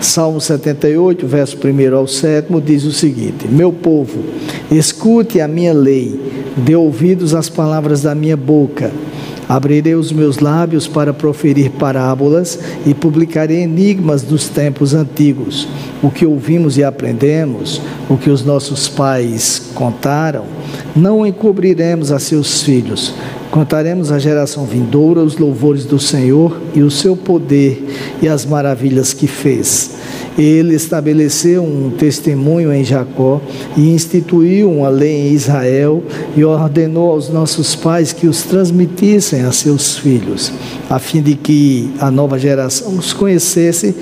Salmo 78, verso 1 ao 7, diz o seguinte: Meu povo, escute a minha lei, dê ouvidos às palavras da minha boca. Abrirei os meus lábios para proferir parábolas e publicarei enigmas dos tempos antigos. O que ouvimos e aprendemos, o que os nossos pais contaram, não encobriremos a seus filhos. Contaremos à geração vindoura os louvores do Senhor e o seu poder e as maravilhas que fez. Ele estabeleceu um testemunho em Jacó e instituiu uma lei em Israel e ordenou aos nossos pais que os transmitissem a seus filhos, a fim de que a nova geração os conhecesse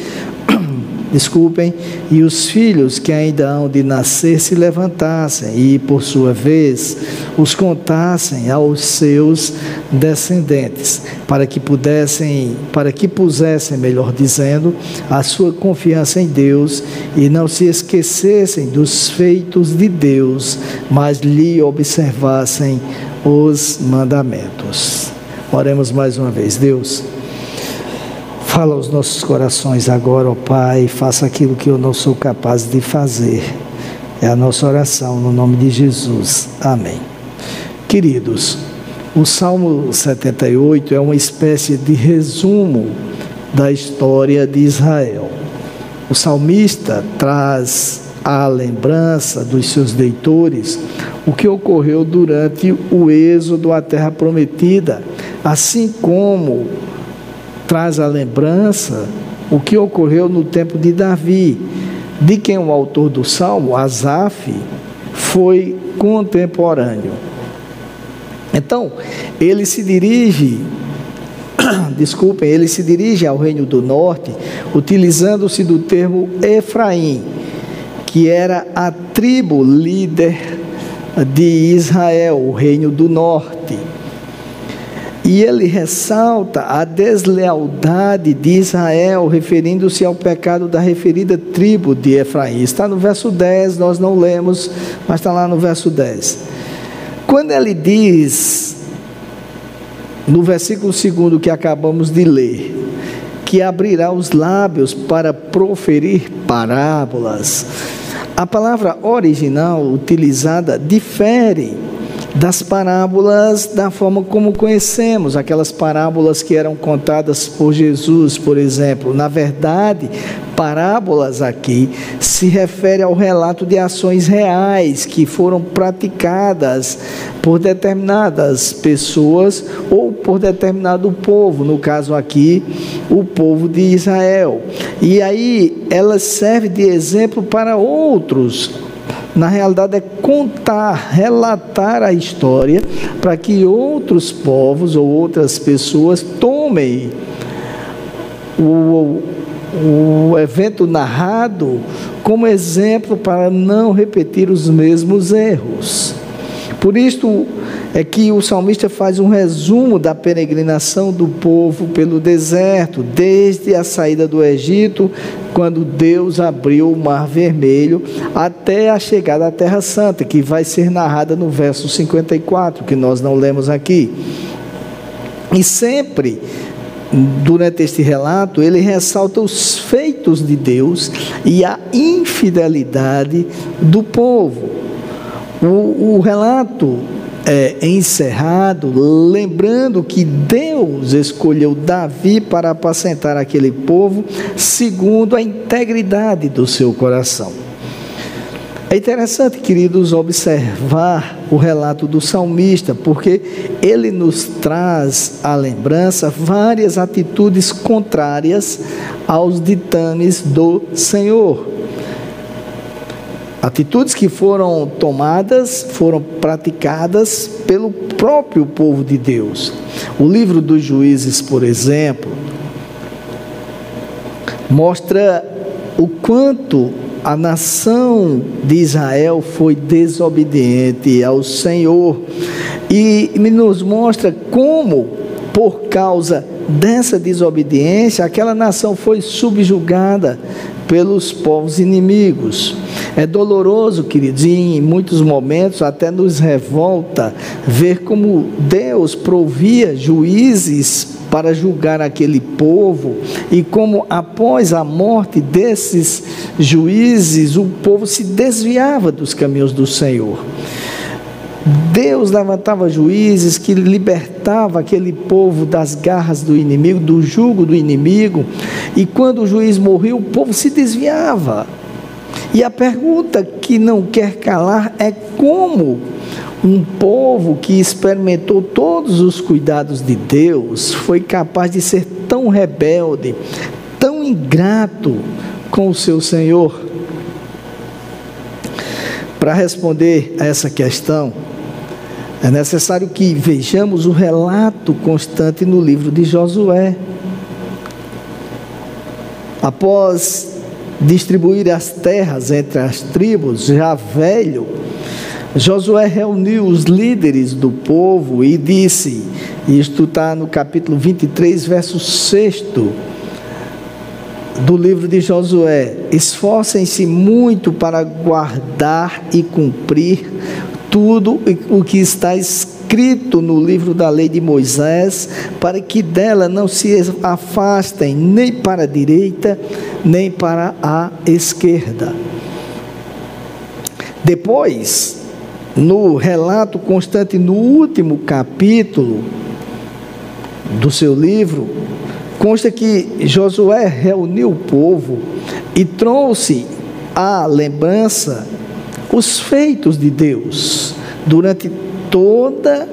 desculpem, e os filhos que ainda hão de nascer se levantassem e, por sua vez, os contassem aos seus descendentes, para que pudessem, para que pusessem, melhor dizendo, a sua confiança em Deus e não se esquecessem dos feitos de Deus, mas lhe observassem os mandamentos. Oremos mais uma vez, Deus. Fala aos nossos corações agora, ó Pai, faça aquilo que eu não sou capaz de fazer. É a nossa oração no nome de Jesus. Amém. Queridos, o Salmo 78 é uma espécie de resumo da história de Israel. O salmista traz à lembrança dos seus leitores o que ocorreu durante o êxodo à terra prometida, assim como traz a lembrança o que ocorreu no tempo de Davi, de quem o autor do salmo, Asaf, foi contemporâneo. Então, ele se dirige, desculpem, ele se dirige ao reino do norte, utilizando-se do termo Efraim, que era a tribo líder de Israel, o reino do norte. E ele ressalta a deslealdade de Israel, referindo-se ao pecado da referida tribo de Efraim. Está no verso 10, nós não lemos, mas está lá no verso 10. Quando ele diz, no versículo 2 que acabamos de ler, que abrirá os lábios para proferir parábolas, a palavra original utilizada difere das parábolas da forma como conhecemos, aquelas parábolas que eram contadas por Jesus, por exemplo. Na verdade, parábolas aqui se refere ao relato de ações reais que foram praticadas por determinadas pessoas ou por determinado povo, no caso aqui, o povo de Israel. E aí ela serve de exemplo para outros na realidade é contar, relatar a história para que outros povos ou outras pessoas tomem o, o evento narrado como exemplo para não repetir os mesmos erros. Por isso é que o salmista faz um resumo da peregrinação do povo pelo deserto, desde a saída do Egito, quando Deus abriu o Mar Vermelho, até a chegada à Terra Santa, que vai ser narrada no verso 54, que nós não lemos aqui. E sempre durante este relato, ele ressalta os feitos de Deus e a infidelidade do povo. O, o relato é, encerrado, lembrando que Deus escolheu Davi para apacentar aquele povo segundo a integridade do seu coração. É interessante, queridos, observar o relato do salmista, porque ele nos traz à lembrança várias atitudes contrárias aos ditames do Senhor. Atitudes que foram tomadas, foram praticadas pelo próprio povo de Deus. O livro dos juízes, por exemplo, mostra o quanto a nação de Israel foi desobediente ao Senhor e nos mostra como, por causa dessa desobediência, aquela nação foi subjugada pelos povos inimigos. É doloroso, queridos, e em muitos momentos até nos revolta ver como Deus provia juízes para julgar aquele povo, e como após a morte desses juízes, o povo se desviava dos caminhos do Senhor. Deus levantava juízes que libertava aquele povo das garras do inimigo, do jugo do inimigo, e quando o juiz morreu, o povo se desviava. E a pergunta que não quer calar é como um povo que experimentou todos os cuidados de Deus foi capaz de ser tão rebelde, tão ingrato com o seu Senhor. Para responder a essa questão, é necessário que vejamos o relato constante no livro de Josué. Após distribuir as terras entre as tribos, já velho, Josué reuniu os líderes do povo e disse, isto está no capítulo 23, verso 6 do livro de Josué: esforcem-se muito para guardar e cumprir tudo o que está escrito no livro da lei de Moisés, para que dela não se afastem nem para a direita, nem para a esquerda. Depois, no relato constante no último capítulo do seu livro, consta que Josué reuniu o povo e trouxe a lembrança os feitos de Deus durante toda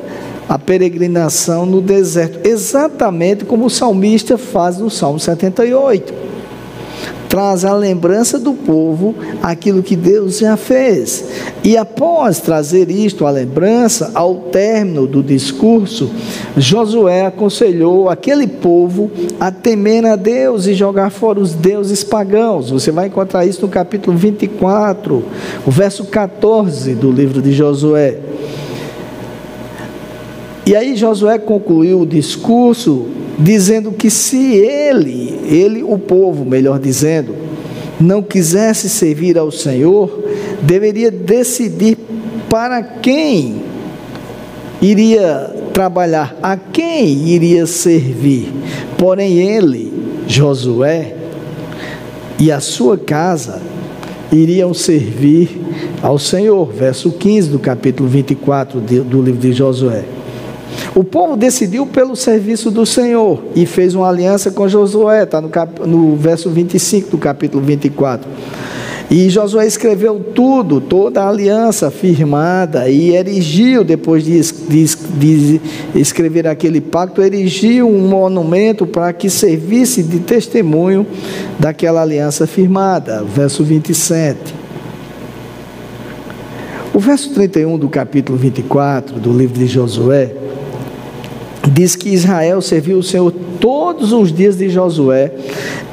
a peregrinação no deserto, exatamente como o salmista faz no Salmo 78 traz a lembrança do povo aquilo que Deus já fez. E após trazer isto à lembrança, ao término do discurso, Josué aconselhou aquele povo a temer a Deus e jogar fora os deuses pagãos. Você vai encontrar isso no capítulo 24, o verso 14 do livro de Josué. E aí Josué concluiu o discurso dizendo que se ele, ele o povo, melhor dizendo, não quisesse servir ao Senhor, deveria decidir para quem iria trabalhar, a quem iria servir. Porém ele, Josué, e a sua casa iriam servir ao Senhor. Verso 15 do capítulo 24 do livro de Josué. O povo decidiu pelo serviço do Senhor e fez uma aliança com Josué, está no, no verso 25 do capítulo 24. E Josué escreveu tudo, toda a aliança firmada, e erigiu, depois de, de, de, escrever aquele pacto, erigiu um monumento para que servisse de testemunho daquela aliança firmada. Verso 27. O verso 31 do capítulo 24 do livro de Josué diz que Israel serviu o Senhor todos os dias de Josué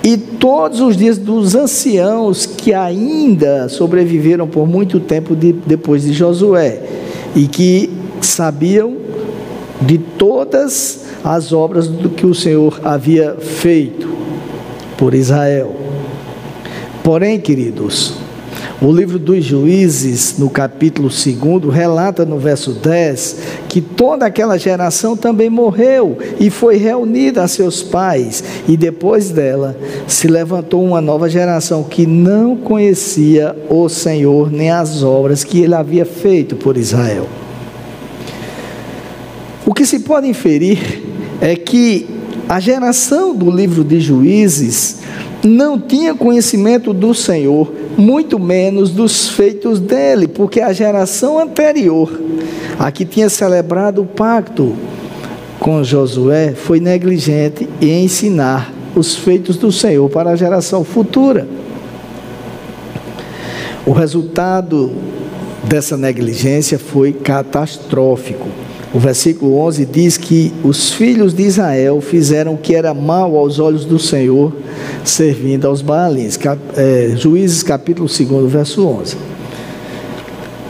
e todos os dias dos anciãos que ainda sobreviveram por muito tempo de, depois de Josué e que sabiam de todas as obras do que o Senhor havia feito por Israel. Porém, queridos, o livro dos Juízes, no capítulo 2, relata no verso 10 que toda aquela geração também morreu e foi reunida a seus pais, e depois dela se levantou uma nova geração que não conhecia o Senhor nem as obras que ele havia feito por Israel. O que se pode inferir é que a geração do livro de Juízes não tinha conhecimento do Senhor muito menos dos feitos dele, porque a geração anterior, a que tinha celebrado o pacto com Josué, foi negligente em ensinar os feitos do Senhor para a geração futura. O resultado dessa negligência foi catastrófico. O versículo 11 diz que os filhos de Israel fizeram o que era mal aos olhos do Senhor, servindo aos Baalins. É, Juízes capítulo 2, verso 11.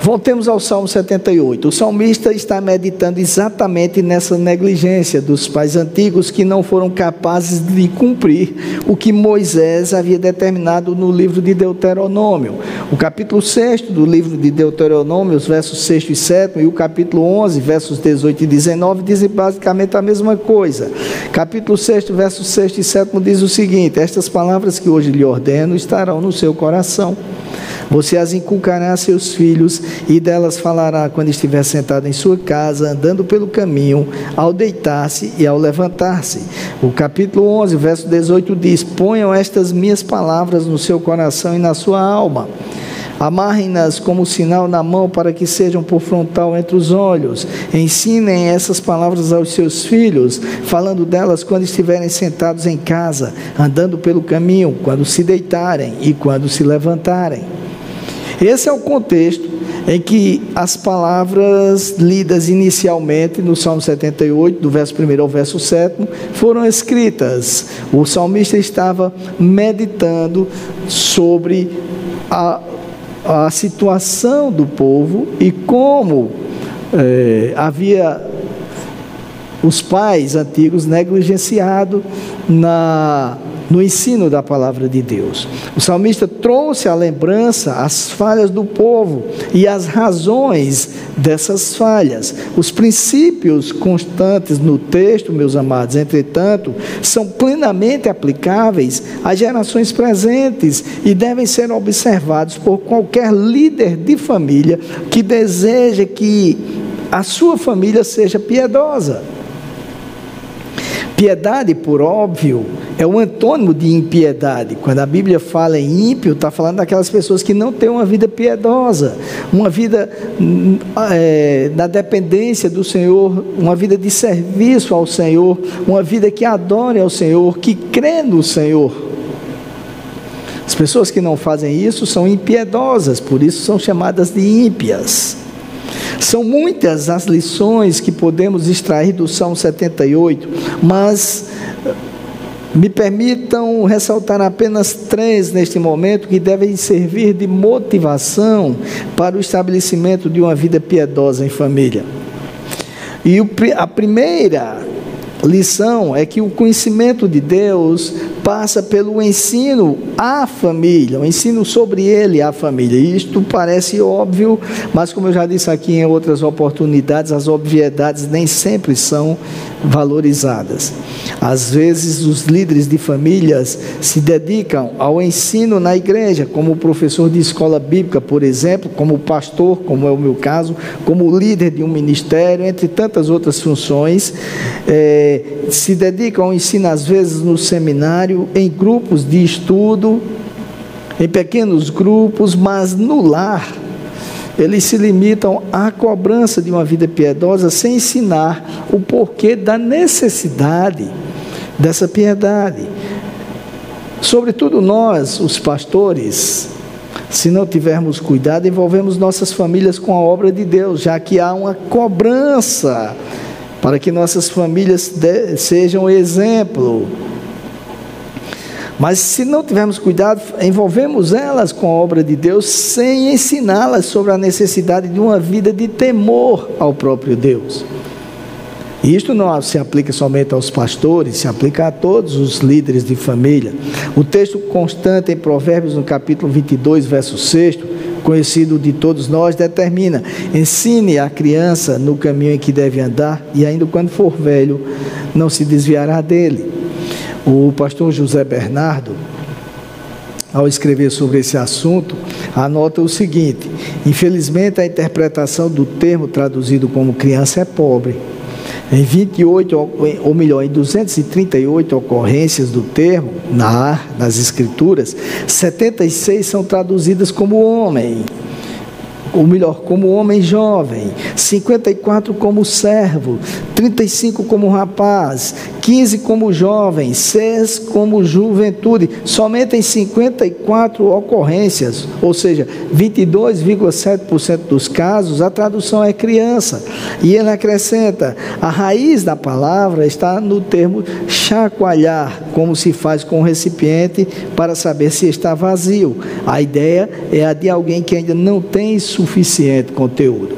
Voltemos ao Salmo 78. O salmista está meditando exatamente nessa negligência dos pais antigos que não foram capazes de cumprir o que Moisés havia determinado no livro de Deuteronômio. O capítulo 6 do livro de Deuteronômio, os versos 6 e 7, e o capítulo 11, versos 18 e 19, dizem basicamente a mesma coisa. Capítulo 6, versos 6 e 7 diz o seguinte: Estas palavras que hoje lhe ordeno estarão no seu coração. Você as inculcará a seus filhos e delas falará quando estiver sentado em sua casa, andando pelo caminho, ao deitar-se e ao levantar-se. O capítulo 11, verso 18 diz: Ponham estas minhas palavras no seu coração e na sua alma. Amarrem-nas como sinal na mão para que sejam por frontal entre os olhos. Ensinem essas palavras aos seus filhos, falando delas quando estiverem sentados em casa, andando pelo caminho, quando se deitarem e quando se levantarem. Esse é o contexto em que as palavras lidas inicialmente no Salmo 78, do verso 1 ao verso 7, foram escritas. O salmista estava meditando sobre a, a situação do povo e como é, havia os pais antigos negligenciado na no ensino da palavra de Deus. O salmista trouxe à lembrança as falhas do povo e as razões dessas falhas. Os princípios constantes no texto, meus amados, entretanto, são plenamente aplicáveis às gerações presentes e devem ser observados por qualquer líder de família que deseja que a sua família seja piedosa. Piedade, por óbvio, é o antônimo de impiedade. Quando a Bíblia fala em ímpio, está falando daquelas pessoas que não têm uma vida piedosa, uma vida é, na dependência do Senhor, uma vida de serviço ao Senhor, uma vida que adore ao Senhor, que crê no Senhor. As pessoas que não fazem isso são impiedosas, por isso são chamadas de ímpias. São muitas as lições que podemos extrair do Salmo 78, mas me permitam ressaltar apenas três neste momento que devem servir de motivação para o estabelecimento de uma vida piedosa em família. E a primeira lição é que o conhecimento de Deus passa pelo ensino à família, o ensino sobre ele à família. Isto parece óbvio, mas como eu já disse aqui em outras oportunidades, as obviedades nem sempre são valorizadas. Às vezes, os líderes de famílias se dedicam ao ensino na igreja, como professor de escola bíblica, por exemplo, como pastor, como é o meu caso, como líder de um ministério, entre tantas outras funções. É, se dedicam ao ensino, às vezes, no seminário, em grupos de estudo, em pequenos grupos, mas no lar eles se limitam à cobrança de uma vida piedosa sem ensinar o porquê da necessidade dessa piedade. Sobretudo nós, os pastores, se não tivermos cuidado, envolvemos nossas famílias com a obra de Deus, já que há uma cobrança para que nossas famílias sejam exemplo mas se não tivermos cuidado, envolvemos elas com a obra de Deus sem ensiná-las sobre a necessidade de uma vida de temor ao próprio Deus. E isto não se aplica somente aos pastores, se aplica a todos os líderes de família. O texto constante em Provérbios, no capítulo 22, verso 6, conhecido de todos nós, determina: ensine a criança no caminho em que deve andar, e ainda quando for velho, não se desviará dele. O pastor José Bernardo, ao escrever sobre esse assunto, anota o seguinte: infelizmente a interpretação do termo traduzido como criança é pobre. Em 28, ou melhor, em 238 ocorrências do termo, na, nas escrituras, 76 são traduzidas como homem ou melhor, como homem jovem, 54 como servo, 35 como rapaz, 15 como jovem, 6 como juventude. Somente em 54 ocorrências, ou seja, 22,7% dos casos, a tradução é criança. E ele acrescenta: a raiz da palavra está no termo chacoalhar, como se faz com o recipiente para saber se está vazio. A ideia é a de alguém que ainda não tem suficiente conteúdo.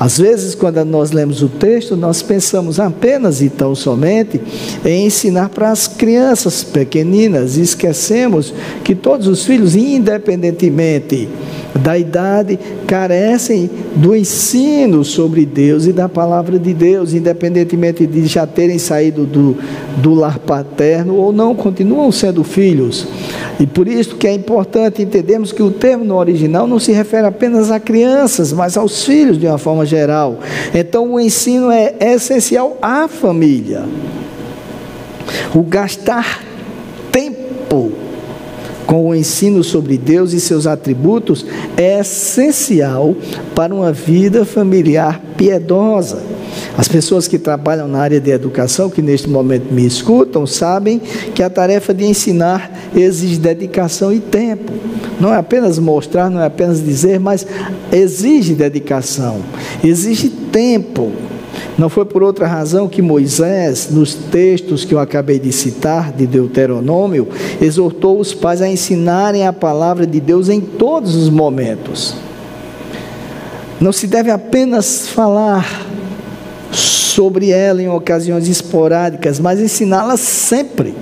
Às vezes, quando nós lemos o texto, nós pensamos apenas e tão somente em ensinar para as crianças pequeninas. E esquecemos que todos os filhos, independentemente da idade carecem do ensino sobre Deus e da palavra de Deus, independentemente de já terem saído do, do lar paterno ou não, continuam sendo filhos. E por isso que é importante entendermos que o termo no original não se refere apenas a crianças, mas aos filhos de uma forma geral. Então o ensino é essencial à família. O gastar com o ensino sobre Deus e seus atributos é essencial para uma vida familiar piedosa. As pessoas que trabalham na área de educação, que neste momento me escutam, sabem que a tarefa de ensinar exige dedicação e tempo. Não é apenas mostrar, não é apenas dizer, mas exige dedicação, exige tempo. Não foi por outra razão que Moisés, nos textos que eu acabei de citar, de Deuteronômio, exortou os pais a ensinarem a palavra de Deus em todos os momentos. Não se deve apenas falar sobre ela em ocasiões esporádicas, mas ensiná-la sempre.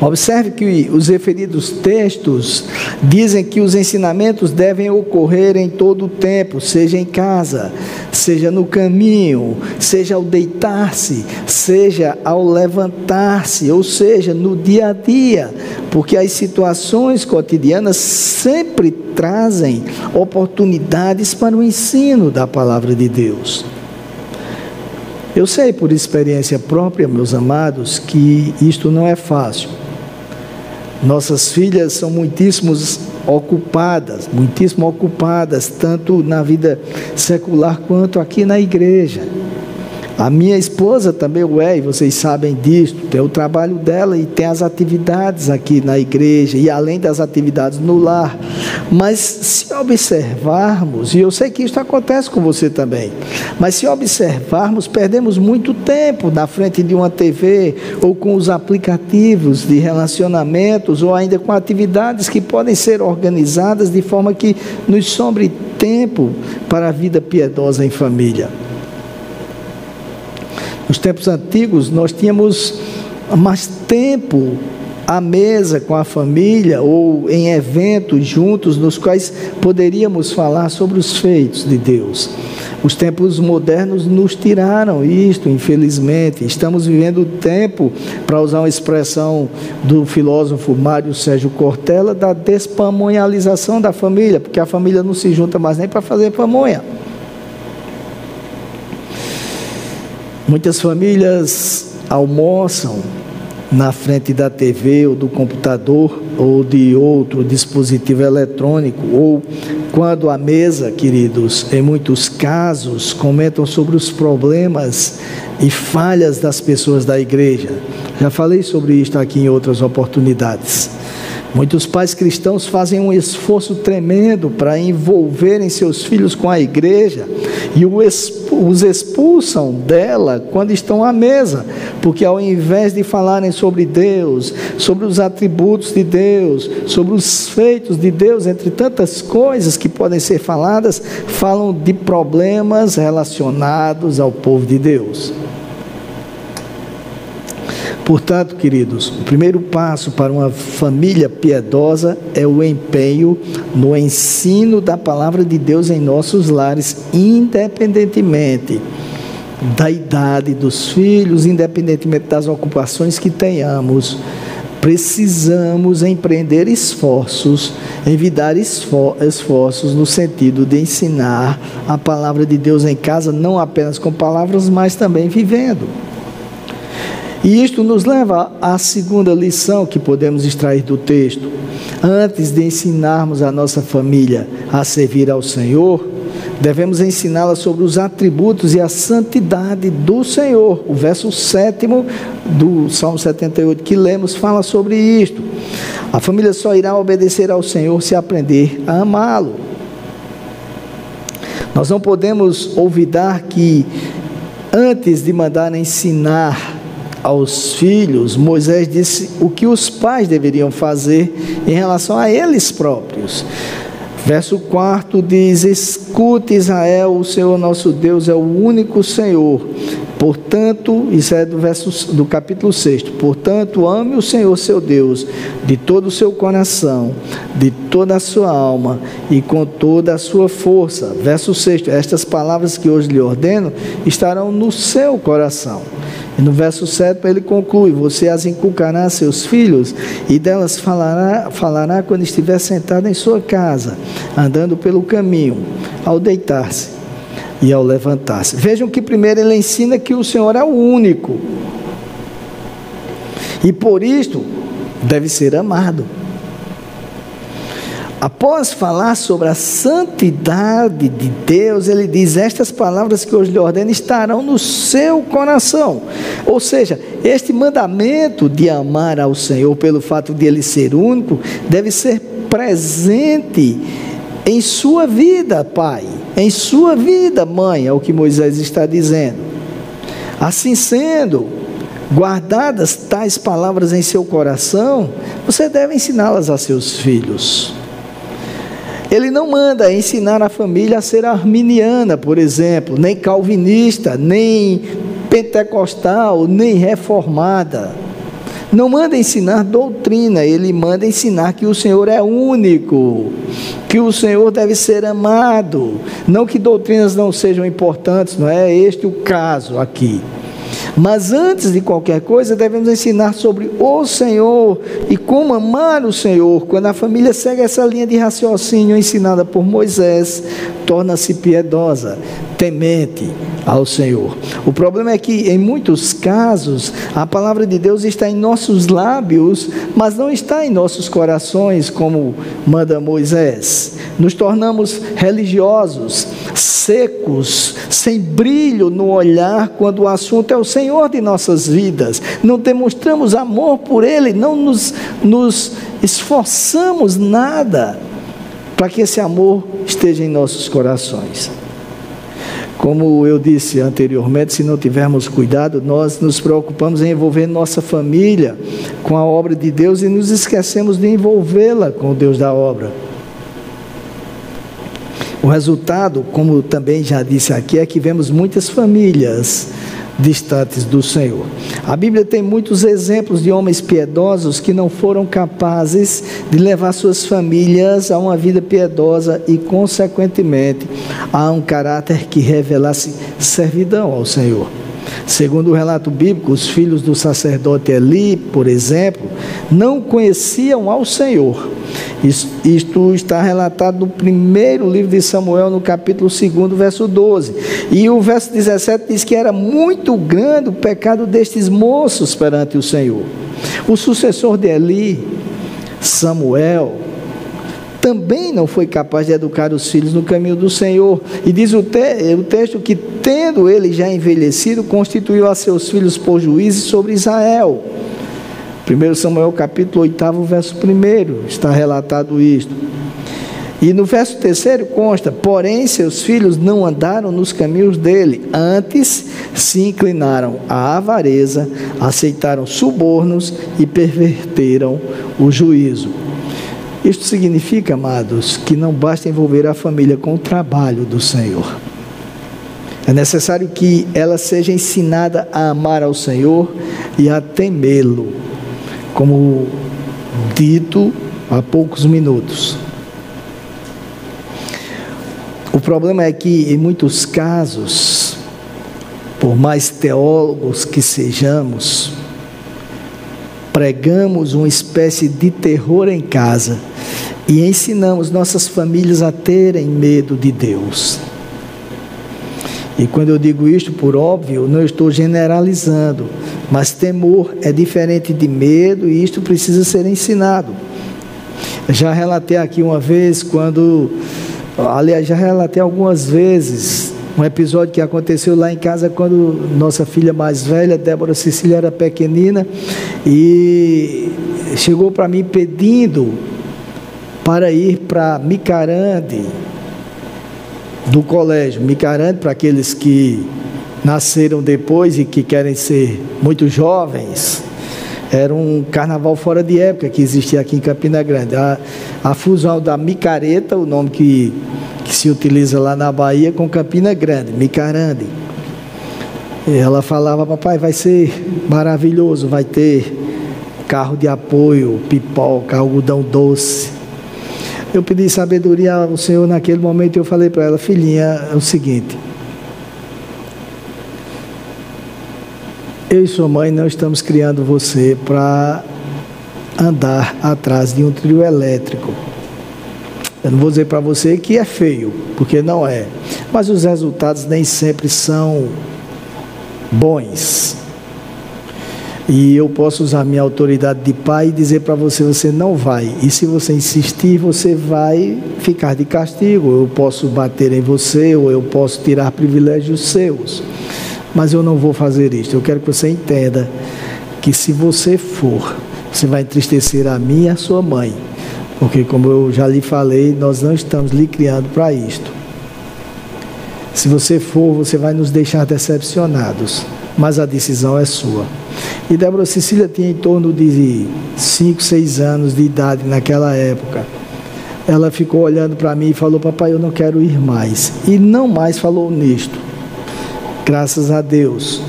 Observe que os referidos textos dizem que os ensinamentos devem ocorrer em todo o tempo, seja em casa, seja no caminho, seja ao deitar-se, seja ao levantar-se, ou seja, no dia a dia, porque as situações cotidianas sempre trazem oportunidades para o ensino da palavra de Deus. Eu sei por experiência própria, meus amados, que isto não é fácil. Nossas filhas são muitíssimos ocupadas, muitíssimo ocupadas, tanto na vida secular quanto aqui na igreja. A minha esposa também o é, e vocês sabem disso. Tem o trabalho dela e tem as atividades aqui na igreja, e além das atividades no lar. Mas se observarmos, e eu sei que isso acontece com você também, mas se observarmos, perdemos muito tempo na frente de uma TV, ou com os aplicativos de relacionamentos, ou ainda com atividades que podem ser organizadas de forma que nos sobre tempo para a vida piedosa em família. Nos tempos antigos, nós tínhamos mais tempo à mesa com a família ou em eventos juntos nos quais poderíamos falar sobre os feitos de Deus. Os tempos modernos nos tiraram isto, infelizmente. Estamos vivendo o tempo, para usar uma expressão do filósofo Mário Sérgio Cortella, da despamonhalização da família, porque a família não se junta mais nem para fazer pamonha. Muitas famílias almoçam na frente da TV ou do computador ou de outro dispositivo eletrônico, ou quando à mesa, queridos, em muitos casos, comentam sobre os problemas e falhas das pessoas da igreja. Já falei sobre isso aqui em outras oportunidades. Muitos pais cristãos fazem um esforço tremendo para envolverem seus filhos com a igreja e os expulsam dela quando estão à mesa, porque ao invés de falarem sobre Deus, sobre os atributos de Deus, sobre os feitos de Deus, entre tantas coisas que podem ser faladas, falam de problemas relacionados ao povo de Deus. Portanto, queridos, o primeiro passo para uma família piedosa é o empenho no ensino da palavra de Deus em nossos lares, independentemente da idade dos filhos, independentemente das ocupações que tenhamos. Precisamos empreender esforços, envidar esforços no sentido de ensinar a palavra de Deus em casa, não apenas com palavras, mas também vivendo. E isto nos leva à segunda lição que podemos extrair do texto. Antes de ensinarmos a nossa família a servir ao Senhor, devemos ensiná-la sobre os atributos e a santidade do Senhor. O verso 7 do Salmo 78 que lemos fala sobre isto. A família só irá obedecer ao Senhor se aprender a amá-lo. Nós não podemos olvidar que antes de mandar ensinar aos filhos, Moisés disse o que os pais deveriam fazer em relação a eles próprios. Verso 4 diz: Escute Israel, o Senhor nosso Deus é o único Senhor. Portanto, isso é do, verso, do capítulo 6. Portanto, ame o Senhor seu Deus de todo o seu coração, de toda a sua alma e com toda a sua força. Verso 6. Estas palavras que hoje lhe ordeno estarão no seu coração. E no verso 7 ele conclui: Você as inculcará a seus filhos, e delas falará, falará quando estiver sentado em sua casa, andando pelo caminho, ao deitar-se e ao levantar-se. Vejam que primeiro ele ensina que o Senhor é o único. E por isto deve ser amado. Após falar sobre a santidade de Deus, ele diz: Estas palavras que hoje lhe ordeno estarão no seu coração. Ou seja, este mandamento de amar ao Senhor pelo fato de ele ser único, deve ser presente em sua vida, pai em sua vida, mãe, é o que Moisés está dizendo. Assim sendo, guardadas tais palavras em seu coração, você deve ensiná-las a seus filhos. Ele não manda ensinar a família a ser arminiana, por exemplo, nem calvinista, nem pentecostal, nem reformada. Não manda ensinar doutrina, ele manda ensinar que o Senhor é único, que o Senhor deve ser amado. Não que doutrinas não sejam importantes, não é este o caso aqui. Mas antes de qualquer coisa, devemos ensinar sobre o Senhor e como amar o Senhor. Quando a família segue essa linha de raciocínio ensinada por Moisés, torna-se piedosa, temente ao Senhor. O problema é que, em muitos casos, a palavra de Deus está em nossos lábios, mas não está em nossos corações, como manda Moisés. Nos tornamos religiosos, secos, sem brilho no olhar quando o assunto é o Senhor de nossas vidas. Não demonstramos amor por Ele, não nos, nos esforçamos nada para que esse amor esteja em nossos corações. Como eu disse anteriormente, se não tivermos cuidado, nós nos preocupamos em envolver nossa família com a obra de Deus e nos esquecemos de envolvê-la com o Deus da obra. O resultado, como também já disse aqui, é que vemos muitas famílias distantes do Senhor. A Bíblia tem muitos exemplos de homens piedosos que não foram capazes de levar suas famílias a uma vida piedosa e, consequentemente, a um caráter que revelasse servidão ao Senhor. Segundo o relato bíblico, os filhos do sacerdote Eli, por exemplo, não conheciam ao Senhor. Isto está relatado no primeiro livro de Samuel, no capítulo 2, verso 12. E o verso 17 diz que era muito grande o pecado destes moços perante o Senhor. O sucessor de Eli, Samuel, também não foi capaz de educar os filhos no caminho do Senhor. E diz o, te, o texto que, tendo ele já envelhecido, constituiu a seus filhos por juízes sobre Israel. 1 Samuel capítulo 8, verso 1, está relatado isto. E no verso terceiro consta: Porém, seus filhos não andaram nos caminhos dele, antes se inclinaram à avareza, aceitaram subornos e perverteram o juízo. Isto significa, amados, que não basta envolver a família com o trabalho do Senhor. É necessário que ela seja ensinada a amar ao Senhor e a temê-lo, como dito há poucos minutos. O problema é que, em muitos casos, por mais teólogos que sejamos, pregamos uma espécie de terror em casa e ensinamos nossas famílias a terem medo de Deus. E quando eu digo isto, por óbvio, não estou generalizando, mas temor é diferente de medo e isto precisa ser ensinado. Já relatei aqui uma vez quando, aliás, já relatei algumas vezes um episódio que aconteceu lá em casa quando nossa filha mais velha, Débora Cecília, era pequenina e chegou para mim pedindo para ir para Micarande do colégio. Micarande, para aqueles que nasceram depois e que querem ser muito jovens, era um carnaval fora de época que existia aqui em Campina Grande. A, a fusão da micareta, o nome que, que se utiliza lá na Bahia, com Campina Grande, micarande. E ela falava, papai, vai ser maravilhoso, vai ter carro de apoio, pipoca, algodão doce. Eu pedi sabedoria ao Senhor naquele momento e eu falei para ela, filhinha, é o seguinte. Eu e sua mãe não estamos criando você para andar atrás de um trio elétrico. Eu não vou dizer para você que é feio, porque não é. Mas os resultados nem sempre são bons. E eu posso usar minha autoridade de pai e dizer para você: você não vai. E se você insistir, você vai ficar de castigo. Eu posso bater em você ou eu posso tirar privilégios seus. Mas eu não vou fazer isso. Eu quero que você entenda que se você for, você vai entristecer a mim e a sua mãe. Porque, como eu já lhe falei, nós não estamos lhe criando para isto. Se você for, você vai nos deixar decepcionados. Mas a decisão é sua. E Débora Cecília tinha em torno de 5, 6 anos de idade naquela época. Ela ficou olhando para mim e falou: Papai, eu não quero ir mais. E não mais falou nisto. Graças a Deus.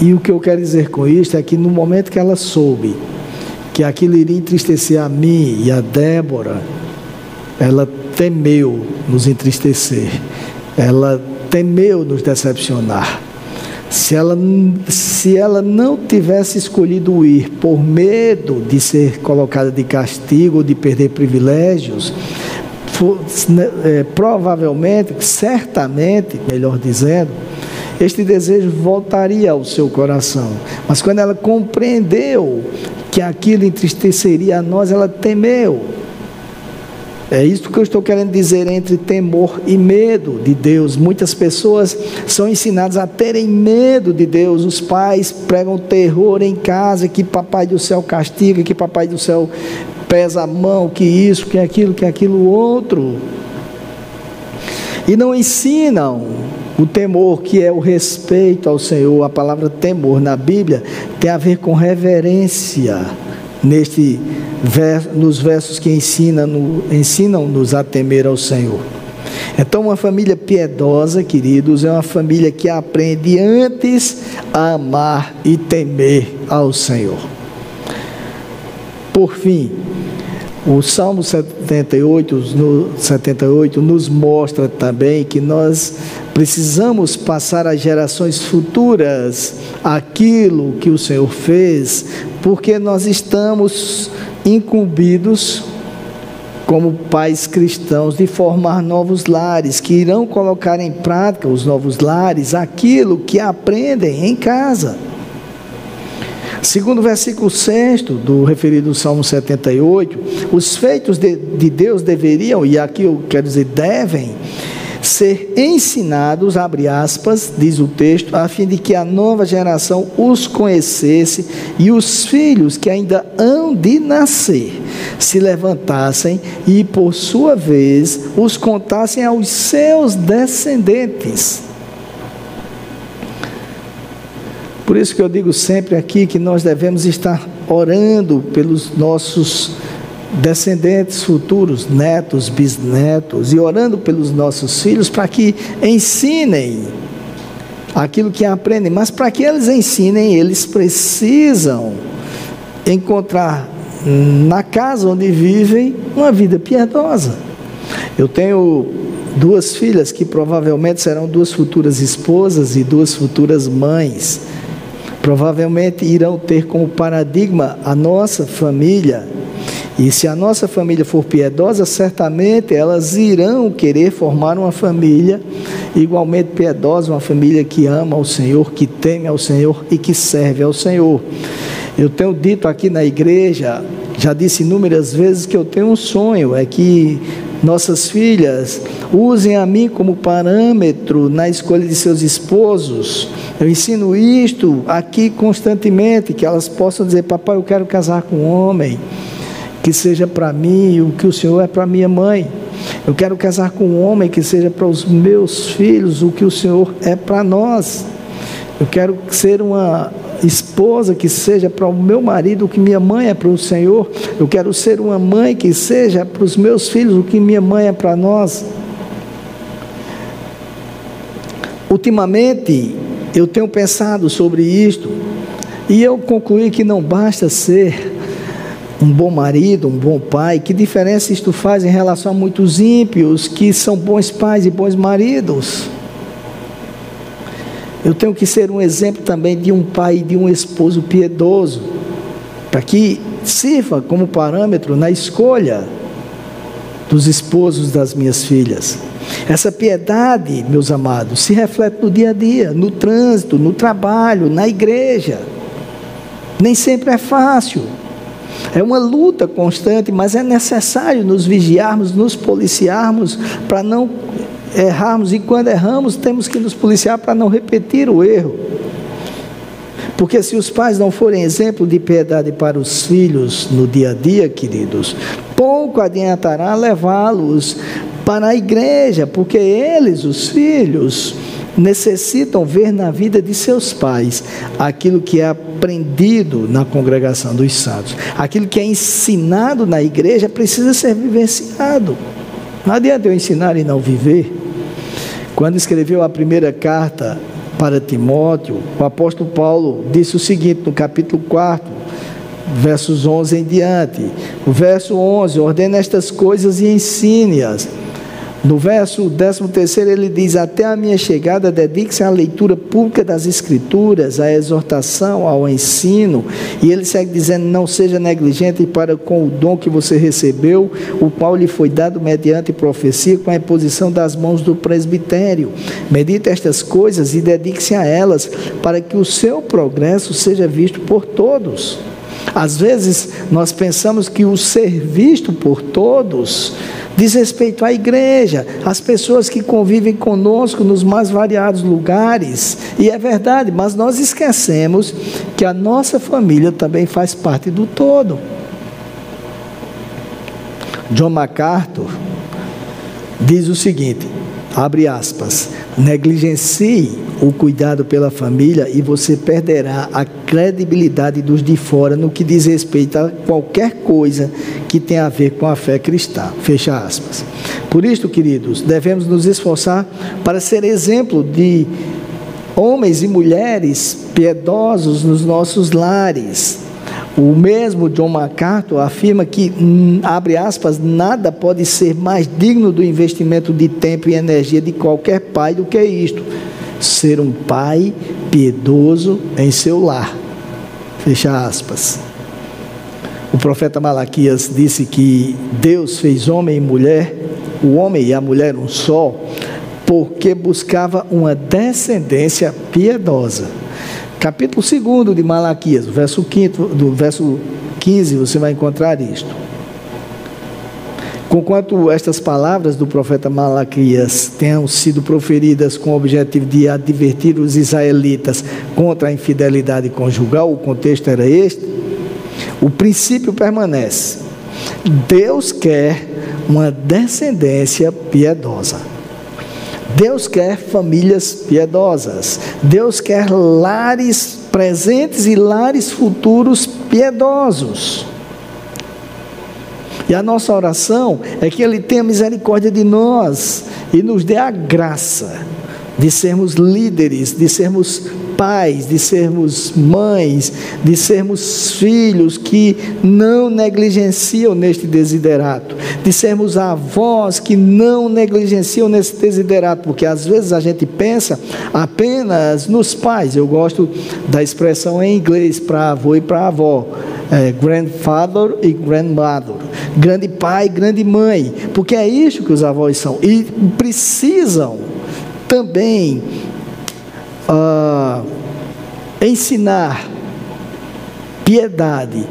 E o que eu quero dizer com isto é que no momento que ela soube que aquilo iria entristecer a mim e a Débora, ela temeu nos entristecer, ela temeu nos decepcionar. Se ela, se ela não tivesse escolhido ir por medo de ser colocada de castigo, de perder privilégios, né, é, provavelmente, certamente, melhor dizendo, este desejo voltaria ao seu coração. Mas quando ela compreendeu que aquilo entristeceria a nós, ela temeu. É isso que eu estou querendo dizer entre temor e medo de Deus. Muitas pessoas são ensinadas a terem medo de Deus. Os pais pregam terror em casa, que papai do céu castiga, que papai do céu pesa a mão, que isso, que aquilo, que aquilo outro. E não ensinam o temor, que é o respeito ao Senhor. A palavra temor na Bíblia tem a ver com reverência neste nos versos que ensinam-nos a temer ao Senhor. Então, uma família piedosa, queridos, é uma família que aprende antes a amar e temer ao Senhor. Por fim, o Salmo 78, no 78 nos mostra também que nós precisamos passar às gerações futuras aquilo que o Senhor fez, porque nós estamos incumbidos como pais cristãos de formar novos lares que irão colocar em prática os novos lares aquilo que aprendem em casa. Segundo o versículo 6 do referido Salmo 78, os feitos de, de Deus deveriam, e aqui eu quero dizer devem, ser ensinados, abre aspas, diz o texto, a fim de que a nova geração os conhecesse e os filhos que ainda hão de nascer se levantassem e, por sua vez, os contassem aos seus descendentes. Por isso que eu digo sempre aqui que nós devemos estar orando pelos nossos descendentes futuros, netos, bisnetos, e orando pelos nossos filhos para que ensinem aquilo que aprendem, mas para que eles ensinem, eles precisam encontrar na casa onde vivem uma vida piedosa. Eu tenho duas filhas que provavelmente serão duas futuras esposas e duas futuras mães. Provavelmente irão ter como paradigma a nossa família e se a nossa família for piedosa, certamente elas irão querer formar uma família igualmente piedosa, uma família que ama ao Senhor, que teme ao Senhor e que serve ao Senhor. Eu tenho dito aqui na igreja, já disse inúmeras vezes que eu tenho um sonho, é que nossas filhas usem a mim como parâmetro na escolha de seus esposos. Eu ensino isto aqui constantemente, que elas possam dizer: Papai, eu quero casar com um homem que seja para mim o que o Senhor é para minha mãe. Eu quero casar com um homem que seja para os meus filhos o que o Senhor é para nós. Eu quero ser uma, esposa que seja para o meu marido o que minha mãe é para o Senhor. Eu quero ser uma mãe que seja para os meus filhos o que minha mãe é para nós. Ultimamente, eu tenho pensado sobre isto e eu concluí que não basta ser um bom marido, um bom pai. Que diferença isto faz em relação a muitos ímpios que são bons pais e bons maridos? Eu tenho que ser um exemplo também de um pai e de um esposo piedoso, para que sirva como parâmetro na escolha dos esposos das minhas filhas. Essa piedade, meus amados, se reflete no dia a dia, no trânsito, no trabalho, na igreja. Nem sempre é fácil. É uma luta constante, mas é necessário nos vigiarmos, nos policiarmos para não errarmos. E quando erramos, temos que nos policiar para não repetir o erro. Porque se os pais não forem exemplo de piedade para os filhos no dia a dia, queridos, pouco adiantará levá-los para a igreja, porque eles, os filhos, necessitam ver na vida de seus pais aquilo que é aprendido na congregação dos santos. Aquilo que é ensinado na igreja precisa ser vivenciado. Não adianta eu ensinar e não viver. Quando escreveu a primeira carta para Timóteo, o apóstolo Paulo disse o seguinte no capítulo 4, versos 11 em diante. O verso 11: ordena estas coisas e ensine-as no verso 13 ele diz: Até a minha chegada, dedique-se à leitura pública das Escrituras, à exortação, ao ensino. E ele segue dizendo: Não seja negligente para com o dom que você recebeu, o qual lhe foi dado mediante profecia, com a imposição das mãos do presbitério. Medite estas coisas e dedique-se a elas, para que o seu progresso seja visto por todos. Às vezes nós pensamos que o ser visto por todos diz respeito à igreja, às pessoas que convivem conosco nos mais variados lugares. E é verdade, mas nós esquecemos que a nossa família também faz parte do todo. John MacArthur diz o seguinte: abre aspas, negligencie o cuidado pela família e você perderá a credibilidade dos de fora no que diz respeito a qualquer coisa que tenha a ver com a fé cristã. Fecha aspas. Por isso, queridos, devemos nos esforçar para ser exemplo de homens e mulheres piedosos nos nossos lares. O mesmo John MacArthur afirma que, hum, abre aspas, nada pode ser mais digno do investimento de tempo e energia de qualquer pai do que isto ser um pai piedoso em seu lar. Fecha aspas. O profeta Malaquias disse que Deus fez homem e mulher, o homem e a mulher um só, porque buscava uma descendência piedosa. Capítulo 2 de Malaquias, verso 5, do verso 15, você vai encontrar isto. Conquanto estas palavras do profeta Malaquias tenham sido proferidas com o objetivo de advertir os israelitas contra a infidelidade conjugal, o contexto era este, o princípio permanece. Deus quer uma descendência piedosa. Deus quer famílias piedosas. Deus quer lares presentes e lares futuros piedosos. E a nossa oração é que Ele tenha misericórdia de nós e nos dê a graça de sermos líderes, de sermos pais, de sermos mães, de sermos filhos que não negligenciam neste desiderato, de sermos avós que não negligenciam nesse desiderato, porque às vezes a gente pensa apenas nos pais. Eu gosto da expressão em inglês para avô e para avó, é, grandfather e grandmother grande pai, grande mãe, porque é isso que os avós são. E precisam também uh, ensinar piedade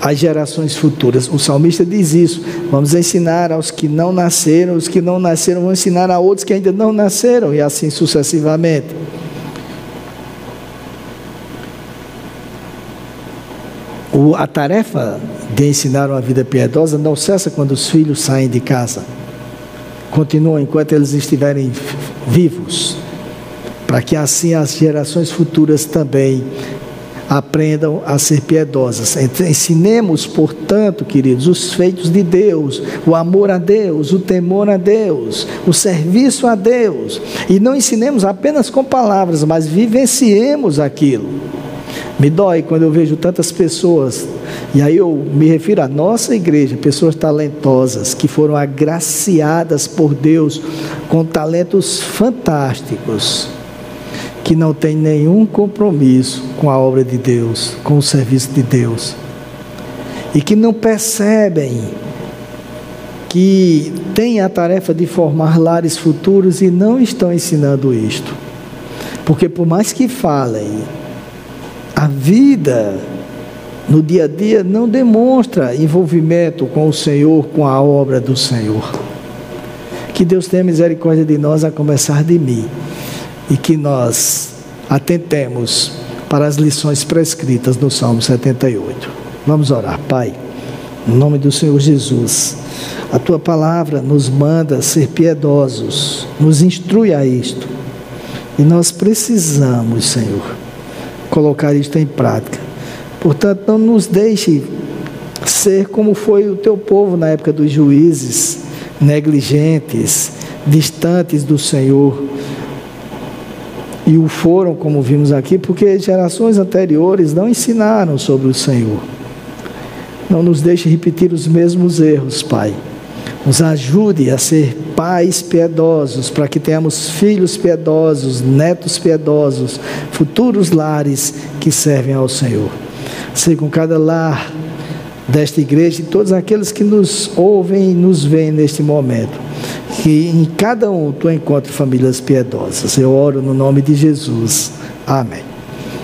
às gerações futuras. O salmista diz isso. Vamos ensinar aos que não nasceram, os que não nasceram vão ensinar a outros que ainda não nasceram, e assim sucessivamente. O, a tarefa de ensinar uma vida piedosa não cessa quando os filhos saem de casa. Continua enquanto eles estiverem vivos. Para que assim as gerações futuras também aprendam a ser piedosas. Ensinemos, portanto, queridos, os feitos de Deus, o amor a Deus, o temor a Deus, o serviço a Deus. E não ensinemos apenas com palavras, mas vivenciemos aquilo. Me dói quando eu vejo tantas pessoas, e aí eu me refiro à nossa igreja, pessoas talentosas que foram agraciadas por Deus com talentos fantásticos que não tem nenhum compromisso com a obra de Deus, com o serviço de Deus, e que não percebem que têm a tarefa de formar lares futuros e não estão ensinando isto. Porque por mais que falem, a vida no dia a dia não demonstra envolvimento com o Senhor, com a obra do Senhor. Que Deus tenha misericórdia de nós, a começar de mim e que nós atentemos para as lições prescritas no Salmo 78. Vamos orar, Pai, em nome do Senhor Jesus. A tua palavra nos manda ser piedosos, nos instrui a isto. E nós precisamos, Senhor, colocar isto em prática. Portanto, não nos deixe ser como foi o teu povo na época dos juízes, negligentes, distantes do Senhor, e o foram, como vimos aqui, porque gerações anteriores não ensinaram sobre o Senhor. Não nos deixe repetir os mesmos erros, Pai. Nos ajude a ser pais piedosos, para que tenhamos filhos piedosos, netos piedosos, futuros lares que servem ao Senhor. Seja com cada lar desta igreja e todos aqueles que nos ouvem e nos veem neste momento que em cada um tu encontre famílias piedosas. Eu oro no nome de Jesus. Amém.